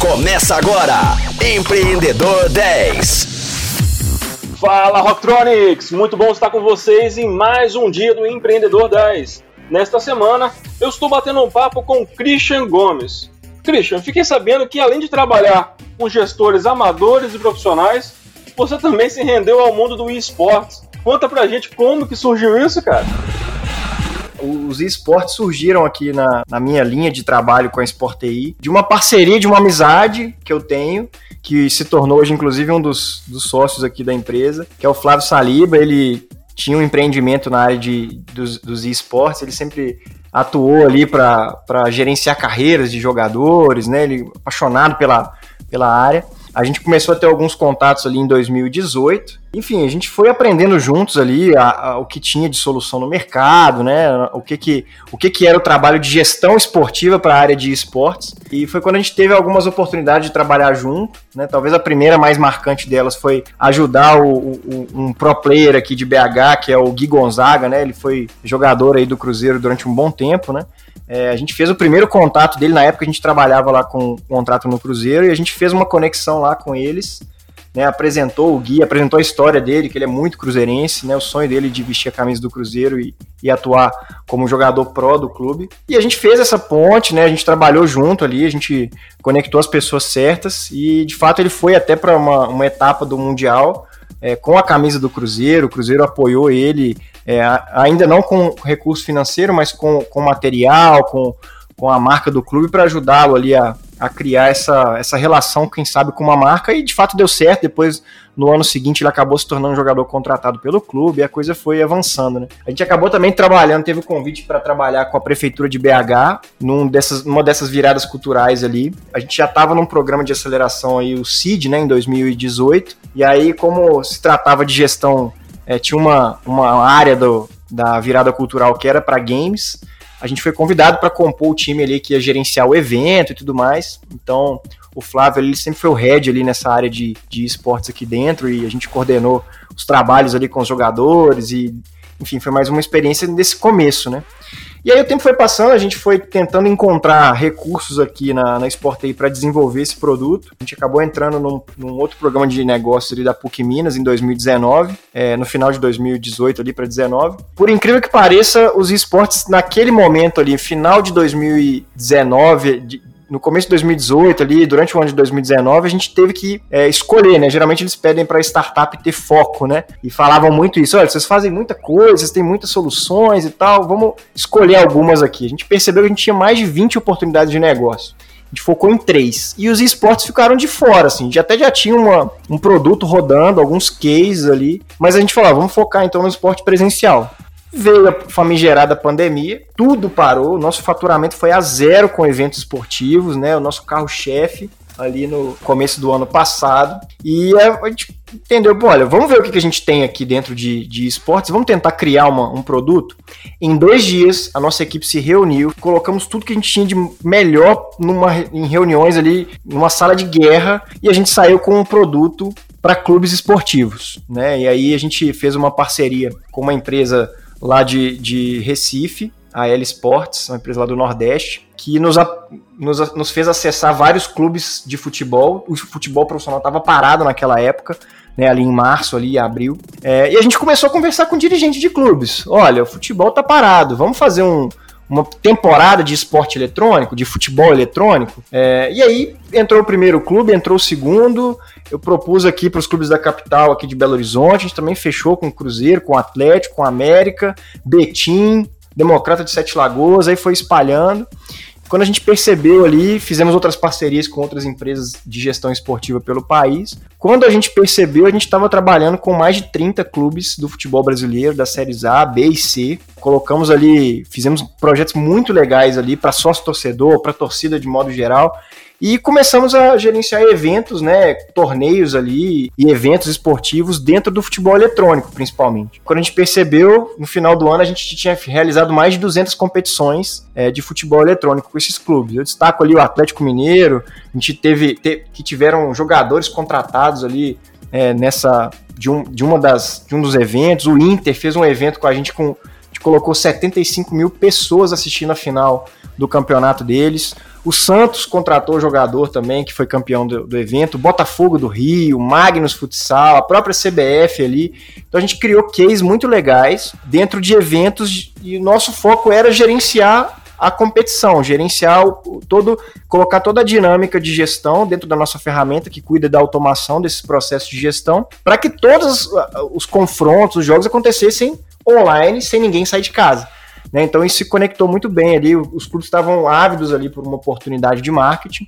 Começa agora, Empreendedor 10. Fala Rocktronics! Muito bom estar com vocês em mais um dia do Empreendedor 10. Nesta semana, eu estou batendo um papo com Christian Gomes. Christian, fiquei sabendo que além de trabalhar com gestores amadores e profissionais, você também se rendeu ao mundo do esportes. Conta pra gente como que surgiu isso, cara os esportes surgiram aqui na, na minha linha de trabalho com a Sport de uma parceria, de uma amizade que eu tenho, que se tornou hoje, inclusive, um dos, dos sócios aqui da empresa, que é o Flávio Saliba. Ele tinha um empreendimento na área de, dos, dos esportes, ele sempre atuou ali para gerenciar carreiras de jogadores, né? Ele apaixonado pela, pela área. A gente começou a ter alguns contatos ali em 2018. Enfim, a gente foi aprendendo juntos ali a, a, o que tinha de solução no mercado, né? O que que, o que, que era o trabalho de gestão esportiva para a área de esportes. E foi quando a gente teve algumas oportunidades de trabalhar junto, né? Talvez a primeira mais marcante delas foi ajudar o, o, um pro player aqui de BH, que é o Gui Gonzaga, né? Ele foi jogador aí do Cruzeiro durante um bom tempo, né? É, a gente fez o primeiro contato dele, na época a gente trabalhava lá com um contrato no Cruzeiro, e a gente fez uma conexão lá com eles, né, apresentou o Gui, apresentou a história dele, que ele é muito cruzeirense, né, o sonho dele de vestir a camisa do Cruzeiro e, e atuar como jogador pró do clube. E a gente fez essa ponte, né, a gente trabalhou junto ali, a gente conectou as pessoas certas, e de fato ele foi até para uma, uma etapa do Mundial, é, com a camisa do Cruzeiro, o Cruzeiro apoiou ele é, ainda não com recurso financeiro, mas com, com material, com, com a marca do clube para ajudá-lo ali a, a criar essa, essa relação, quem sabe, com uma marca, e de fato deu certo. Depois, no ano seguinte, ele acabou se tornando um jogador contratado pelo clube e a coisa foi avançando. Né? A gente acabou também trabalhando, teve o convite para trabalhar com a prefeitura de BH, num dessas, numa dessas viradas culturais ali. A gente já estava num programa de aceleração aí, o CID, né, em 2018, e aí, como se tratava de gestão é, tinha uma, uma área do, da virada cultural que era para games. A gente foi convidado para compor o time ali que ia gerenciar o evento e tudo mais. Então, o Flávio ele sempre foi o head ali nessa área de, de esportes aqui dentro e a gente coordenou os trabalhos ali com os jogadores e, enfim, foi mais uma experiência desse começo, né? E aí o tempo foi passando, a gente foi tentando encontrar recursos aqui na, na Sportei para desenvolver esse produto. A gente acabou entrando num, num outro programa de negócio ali da PUC Minas em 2019, é, no final de 2018 ali para 2019. Por incrível que pareça, os esportes naquele momento ali, final de 2019, de, no começo de 2018, ali, durante o ano de 2019, a gente teve que é, escolher, né? Geralmente eles pedem para startup ter foco, né? E falavam muito isso: olha, vocês fazem muita coisa, vocês têm muitas soluções e tal, vamos escolher algumas aqui. A gente percebeu que a gente tinha mais de 20 oportunidades de negócio. A gente focou em três. E os esportes ficaram de fora, assim. Gente até já tinha uma, um produto rodando, alguns cases ali. Mas a gente falou, ah, vamos focar então no esporte presencial. Veio a famigerada pandemia, tudo parou, o nosso faturamento foi a zero com eventos esportivos, né? O nosso carro-chefe ali no começo do ano passado. E a gente entendeu, bom, olha, vamos ver o que a gente tem aqui dentro de, de esportes, vamos tentar criar uma, um produto. Em dois dias, a nossa equipe se reuniu, colocamos tudo que a gente tinha de melhor numa, em reuniões ali, numa sala de guerra, e a gente saiu com um produto para clubes esportivos, né? E aí a gente fez uma parceria com uma empresa lá de, de Recife, a L Sports, uma empresa lá do Nordeste, que nos, nos, nos fez acessar vários clubes de futebol. O futebol profissional estava parado naquela época, né, ali em março, ali abril. É, e a gente começou a conversar com dirigentes de clubes. Olha, o futebol tá parado, vamos fazer um, uma temporada de esporte eletrônico, de futebol eletrônico. É, e aí entrou o primeiro clube, entrou o segundo. Eu propus aqui para os clubes da capital, aqui de Belo Horizonte. A gente também fechou com o Cruzeiro, com o Atlético, com o América, Betim, Democrata de Sete Lagoas. Aí foi espalhando. Quando a gente percebeu ali, fizemos outras parcerias com outras empresas de gestão esportiva pelo país. Quando a gente percebeu, a gente estava trabalhando com mais de 30 clubes do futebol brasileiro, das séries A, B e C. Colocamos ali, fizemos projetos muito legais ali para sócio torcedor, para torcida de modo geral. E começamos a gerenciar eventos, né, torneios ali e eventos esportivos dentro do futebol eletrônico, principalmente. Quando a gente percebeu, no final do ano, a gente tinha realizado mais de 200 competições é, de futebol eletrônico com esses clubes. Eu destaco ali o Atlético Mineiro, a gente teve te, que tiveram jogadores contratados ali é, nessa de um, de uma das de um dos eventos. O Inter fez um evento com a gente com a gente colocou 75 mil pessoas assistindo a final do campeonato deles. O Santos contratou jogador também, que foi campeão do, do evento, Botafogo do Rio, Magnus Futsal, a própria CBF ali. Então a gente criou cases muito legais dentro de eventos e o nosso foco era gerenciar a competição, gerenciar o, todo, colocar toda a dinâmica de gestão dentro da nossa ferramenta que cuida da automação desses processos de gestão, para que todos os confrontos, os jogos acontecessem online sem ninguém sair de casa. Né? Então isso se conectou muito bem ali, os clubes estavam ávidos ali por uma oportunidade de marketing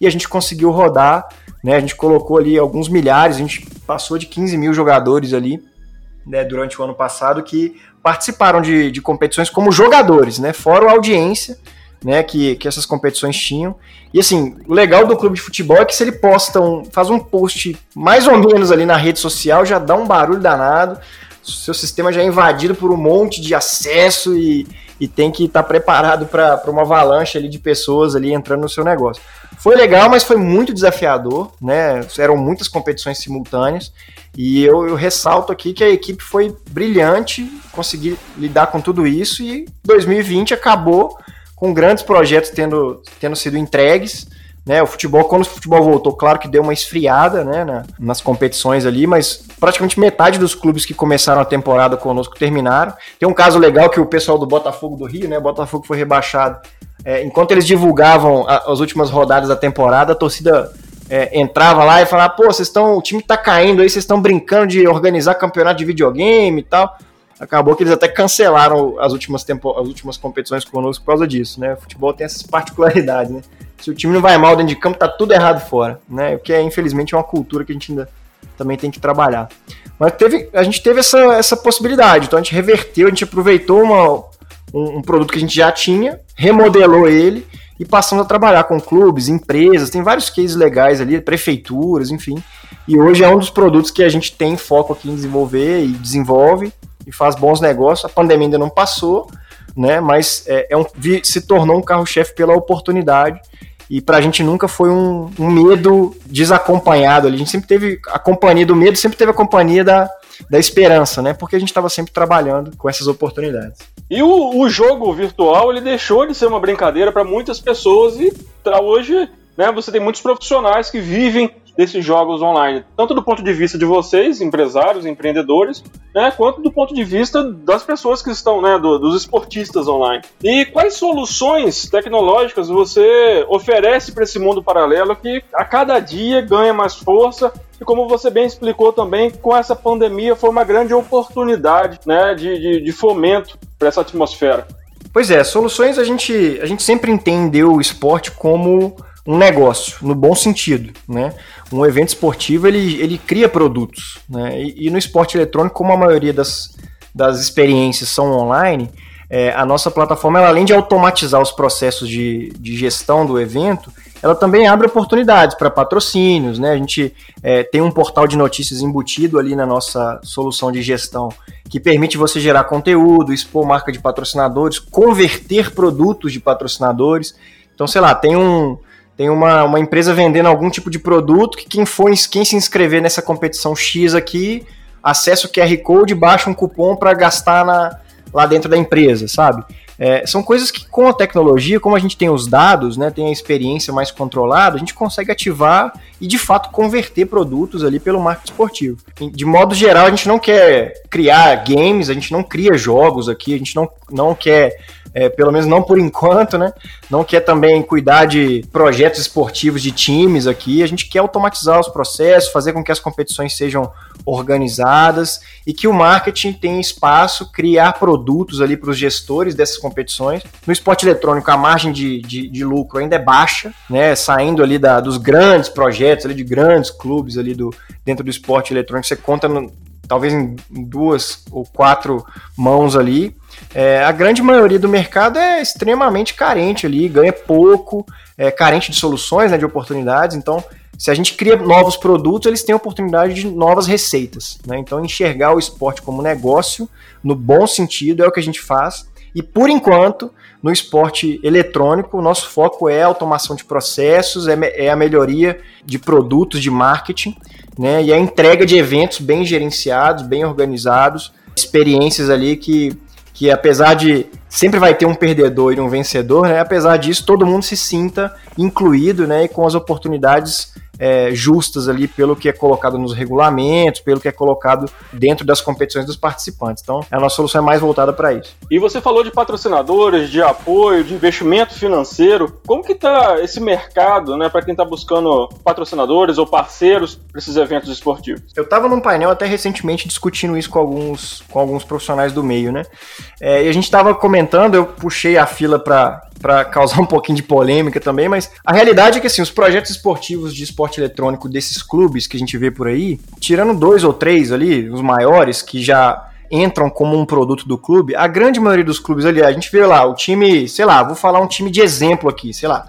e a gente conseguiu rodar, né? a gente colocou ali alguns milhares, a gente passou de 15 mil jogadores ali né, durante o ano passado que participaram de, de competições como jogadores, né? fora a audiência né, que, que essas competições tinham. E assim, o legal do clube de futebol é que se ele posta um, faz um post mais ou menos ali na rede social, já dá um barulho danado seu sistema já é invadido por um monte de acesso e, e tem que estar tá preparado para uma avalanche ali de pessoas ali entrando no seu negócio. Foi legal, mas foi muito desafiador, né? Eram muitas competições simultâneas e eu, eu ressalto aqui que a equipe foi brilhante, conseguir lidar com tudo isso e 2020 acabou com grandes projetos tendo, tendo sido entregues. Né, o futebol, quando o futebol voltou, claro que deu uma esfriada né, na, nas competições ali, mas praticamente metade dos clubes que começaram a temporada conosco terminaram. Tem um caso legal que o pessoal do Botafogo do Rio, né, Botafogo foi rebaixado. É, enquanto eles divulgavam a, as últimas rodadas da temporada, a torcida é, entrava lá e falava: pô, vocês estão, o time tá caindo aí, vocês estão brincando de organizar campeonato de videogame e tal acabou que eles até cancelaram as últimas, tempo, as últimas competições conosco por causa disso, né? O futebol tem essas particularidades, né? Se o time não vai mal dentro de campo, tá tudo errado fora, né? O que é, infelizmente, uma cultura que a gente ainda também tem que trabalhar. Mas teve, a gente teve essa, essa possibilidade, então a gente reverteu, a gente aproveitou uma, um, um produto que a gente já tinha, remodelou ele e passamos a trabalhar com clubes, empresas, tem vários cases legais ali, prefeituras, enfim. E hoje é um dos produtos que a gente tem foco aqui em desenvolver e desenvolve e faz bons negócios. A pandemia ainda não passou, né? Mas é, é um, se tornou um carro-chefe pela oportunidade. E para a gente nunca foi um, um, medo desacompanhado. A gente sempre teve a companhia do medo, sempre teve a companhia da, da esperança, né? Porque a gente estava sempre trabalhando com essas oportunidades. E o, o jogo virtual ele deixou de ser uma brincadeira para muitas pessoas e hoje né, você tem muitos profissionais que vivem desses jogos online, tanto do ponto de vista de vocês, empresários, empreendedores, né, quanto do ponto de vista das pessoas que estão, né, do, dos esportistas online. E quais soluções tecnológicas você oferece para esse mundo paralelo que a cada dia ganha mais força? E como você bem explicou também, com essa pandemia foi uma grande oportunidade né, de, de, de fomento para essa atmosfera. Pois é, soluções a gente, a gente sempre entendeu o esporte como um negócio, no bom sentido, né? Um evento esportivo, ele, ele cria produtos, né? E, e no esporte eletrônico, como a maioria das, das experiências são online, é, a nossa plataforma, ela, além de automatizar os processos de, de gestão do evento, ela também abre oportunidades para patrocínios, né? A gente é, tem um portal de notícias embutido ali na nossa solução de gestão que permite você gerar conteúdo, expor marca de patrocinadores, converter produtos de patrocinadores. Então, sei lá, tem um, tem uma, uma empresa vendendo algum tipo de produto que quem for quem se inscrever nessa competição X aqui, acessa o QR Code, baixa um cupom para gastar na, lá dentro da empresa, sabe? É, são coisas que com a tecnologia, como a gente tem os dados, né, tem a experiência mais controlada, a gente consegue ativar e de fato converter produtos ali pelo marketing esportivo. De modo geral, a gente não quer criar games, a gente não cria jogos aqui, a gente não, não quer é, pelo menos não por enquanto, né? Não quer também cuidar de projetos esportivos de times aqui. A gente quer automatizar os processos, fazer com que as competições sejam organizadas e que o marketing tenha espaço, criar produtos ali para os gestores dessas competições. No esporte eletrônico, a margem de, de, de lucro ainda é baixa, né? Saindo ali da, dos grandes projetos, ali de grandes clubes ali do, dentro do esporte eletrônico, você conta no, talvez em duas ou quatro mãos ali. É, a grande maioria do mercado é extremamente carente ali, ganha pouco, é carente de soluções, né, de oportunidades. Então, se a gente cria novos produtos, eles têm oportunidade de novas receitas. Né? Então, enxergar o esporte como negócio, no bom sentido, é o que a gente faz. E por enquanto, no esporte eletrônico, o nosso foco é a automação de processos, é, é a melhoria de produtos de marketing, né? E a entrega de eventos bem gerenciados, bem organizados, experiências ali que que apesar de sempre vai ter um perdedor e um vencedor, né? Apesar disso, todo mundo se sinta incluído, né? E com as oportunidades é, justas ali pelo que é colocado nos regulamentos, pelo que é colocado dentro das competições dos participantes. Então, a nossa solução é mais voltada para isso. E você falou de patrocinadores, de apoio, de investimento financeiro. Como que está esse mercado, né, para quem está buscando patrocinadores ou parceiros para esses eventos esportivos? Eu estava num painel até recentemente discutindo isso com alguns, com alguns profissionais do meio, né? É, e a gente estava comentando, eu puxei a fila para para causar um pouquinho de polêmica também, mas a realidade é que assim, os projetos esportivos de esporte eletrônico desses clubes que a gente vê por aí, tirando dois ou três ali, os maiores que já entram como um produto do clube, a grande maioria dos clubes ali, a gente vê lá, o time, sei lá, vou falar um time de exemplo aqui, sei lá,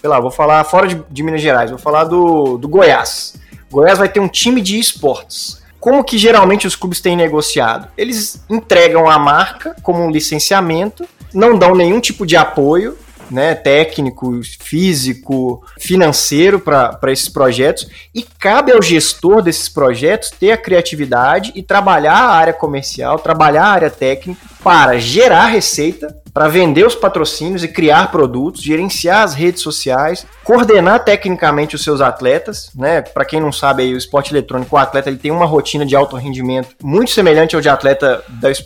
sei lá, vou falar fora de, de Minas Gerais, vou falar do, do Goiás. Goiás vai ter um time de esportes. Como que geralmente os clubes têm negociado? Eles entregam a marca como um licenciamento não dão nenhum tipo de apoio né, técnico, físico, financeiro para esses projetos. E cabe ao gestor desses projetos ter a criatividade e trabalhar a área comercial, trabalhar a área técnica para gerar receita para vender os patrocínios e criar produtos, gerenciar as redes sociais, coordenar tecnicamente os seus atletas, né? Para quem não sabe aí, o esporte eletrônico, o atleta ele tem uma rotina de alto rendimento muito semelhante ao de atleta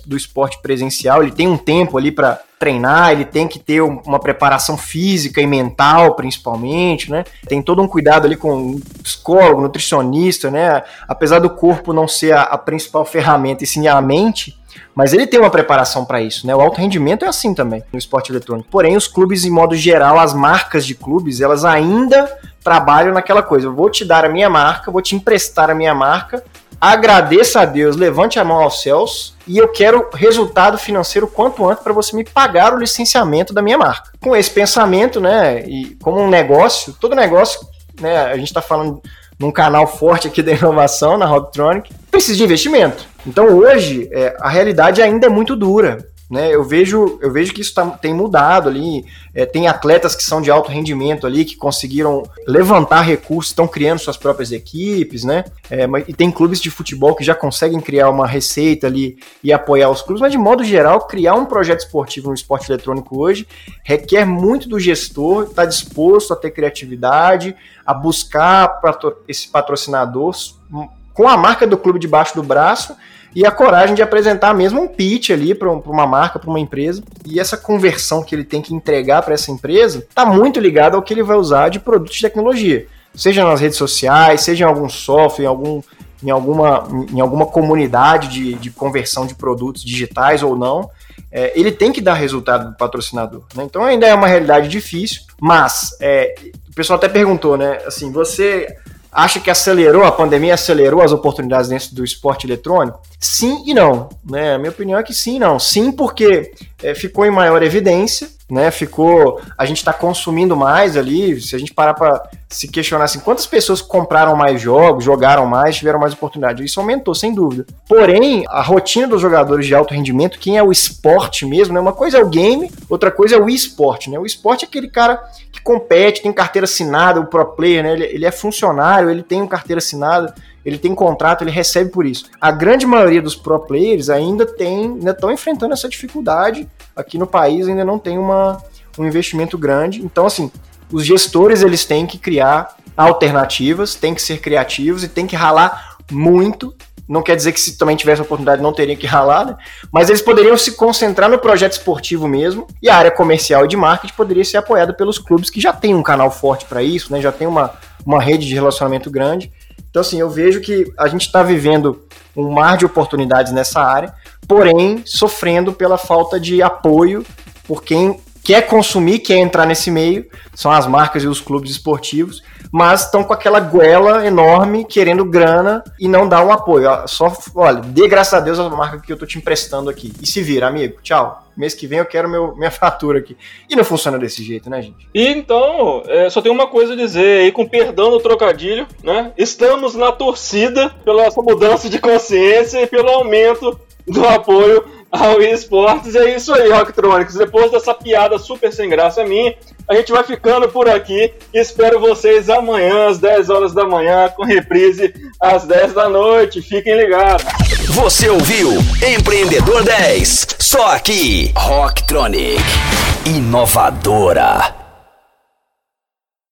do esporte presencial, ele tem um tempo ali para treinar, ele tem que ter uma preparação física e mental, principalmente, né? Tem todo um cuidado ali com psicólogo, nutricionista, né? Apesar do corpo não ser a, a principal ferramenta, e sim a mente, mas ele tem uma preparação para isso, né? O alto rendimento é assim também no esporte eletrônico. Porém, os clubes, em modo geral, as marcas de clubes, elas ainda trabalham naquela coisa. Eu vou te dar a minha marca, vou te emprestar a minha marca, agradeça a Deus, levante a mão aos céus e eu quero resultado financeiro quanto antes para você me pagar o licenciamento da minha marca. Com esse pensamento, né, e como um negócio, todo negócio, né, a gente está falando num canal forte aqui da inovação, na Rocktronic, precisa de investimento. Então hoje é, a realidade ainda é muito dura. Né, eu, vejo, eu vejo que isso tá, tem mudado ali. É, tem atletas que são de alto rendimento ali, que conseguiram levantar recursos, estão criando suas próprias equipes, né? É, mas, e tem clubes de futebol que já conseguem criar uma receita ali e apoiar os clubes, mas de modo geral, criar um projeto esportivo no esporte eletrônico hoje requer muito do gestor estar tá disposto a ter criatividade, a buscar esse patrocinador com a marca do clube debaixo do braço e a coragem de apresentar mesmo um pitch ali para uma marca, para uma empresa. E essa conversão que ele tem que entregar para essa empresa está muito ligada ao que ele vai usar de produtos de tecnologia, seja nas redes sociais, seja em algum software, em, algum, em, alguma, em alguma comunidade de, de conversão de produtos digitais ou não. É, ele tem que dar resultado do patrocinador. Né? Então ainda é uma realidade difícil, mas é, o pessoal até perguntou, né? Assim, você acha que acelerou, a pandemia acelerou as oportunidades dentro do esporte eletrônico? Sim e não. Né? A minha opinião é que sim e não. Sim, porque é, ficou em maior evidência, né? Ficou. A gente está consumindo mais ali. Se a gente parar para se questionar assim, quantas pessoas compraram mais jogos, jogaram mais, tiveram mais oportunidade? Isso aumentou, sem dúvida. Porém, a rotina dos jogadores de alto rendimento, quem é o esporte mesmo, né? Uma coisa é o game, outra coisa é o esporte, né? O esporte é aquele cara que compete, tem carteira assinada, o pro player, né? Ele, ele é funcionário, ele tem uma carteira assinada ele tem contrato, ele recebe por isso. A grande maioria dos pro players ainda tem, ainda estão enfrentando essa dificuldade. Aqui no país ainda não tem uma, um investimento grande. Então, assim, os gestores eles têm que criar alternativas, têm que ser criativos e têm que ralar muito. Não quer dizer que se também tivesse a oportunidade não teriam que ralar, né? Mas eles poderiam se concentrar no projeto esportivo mesmo e a área comercial e de marketing poderia ser apoiada pelos clubes que já têm um canal forte para isso, né? Já tem uma, uma rede de relacionamento grande. Então, assim, eu vejo que a gente está vivendo um mar de oportunidades nessa área, porém sofrendo pela falta de apoio por quem quer consumir, quer entrar nesse meio, são as marcas e os clubes esportivos, mas estão com aquela goela enorme, querendo grana e não dá um apoio. Só, olha, dê graças a Deus a marca que eu tô te emprestando aqui. E se vira, amigo. Tchau. Mês que vem eu quero meu, minha fatura aqui. E não funciona desse jeito, né, gente? E então, é, só tem uma coisa a dizer aí, com perdão do trocadilho, né? Estamos na torcida pela mudança de consciência e pelo aumento do apoio ao esportes. É isso aí, Rocktronics. Depois dessa piada super sem graça minha, a gente vai ficando por aqui. Espero vocês amanhã às 10 horas da manhã, com reprise às 10 da noite. Fiquem ligados. Você ouviu Empreendedor 10, só aqui, Rocktronic, inovadora.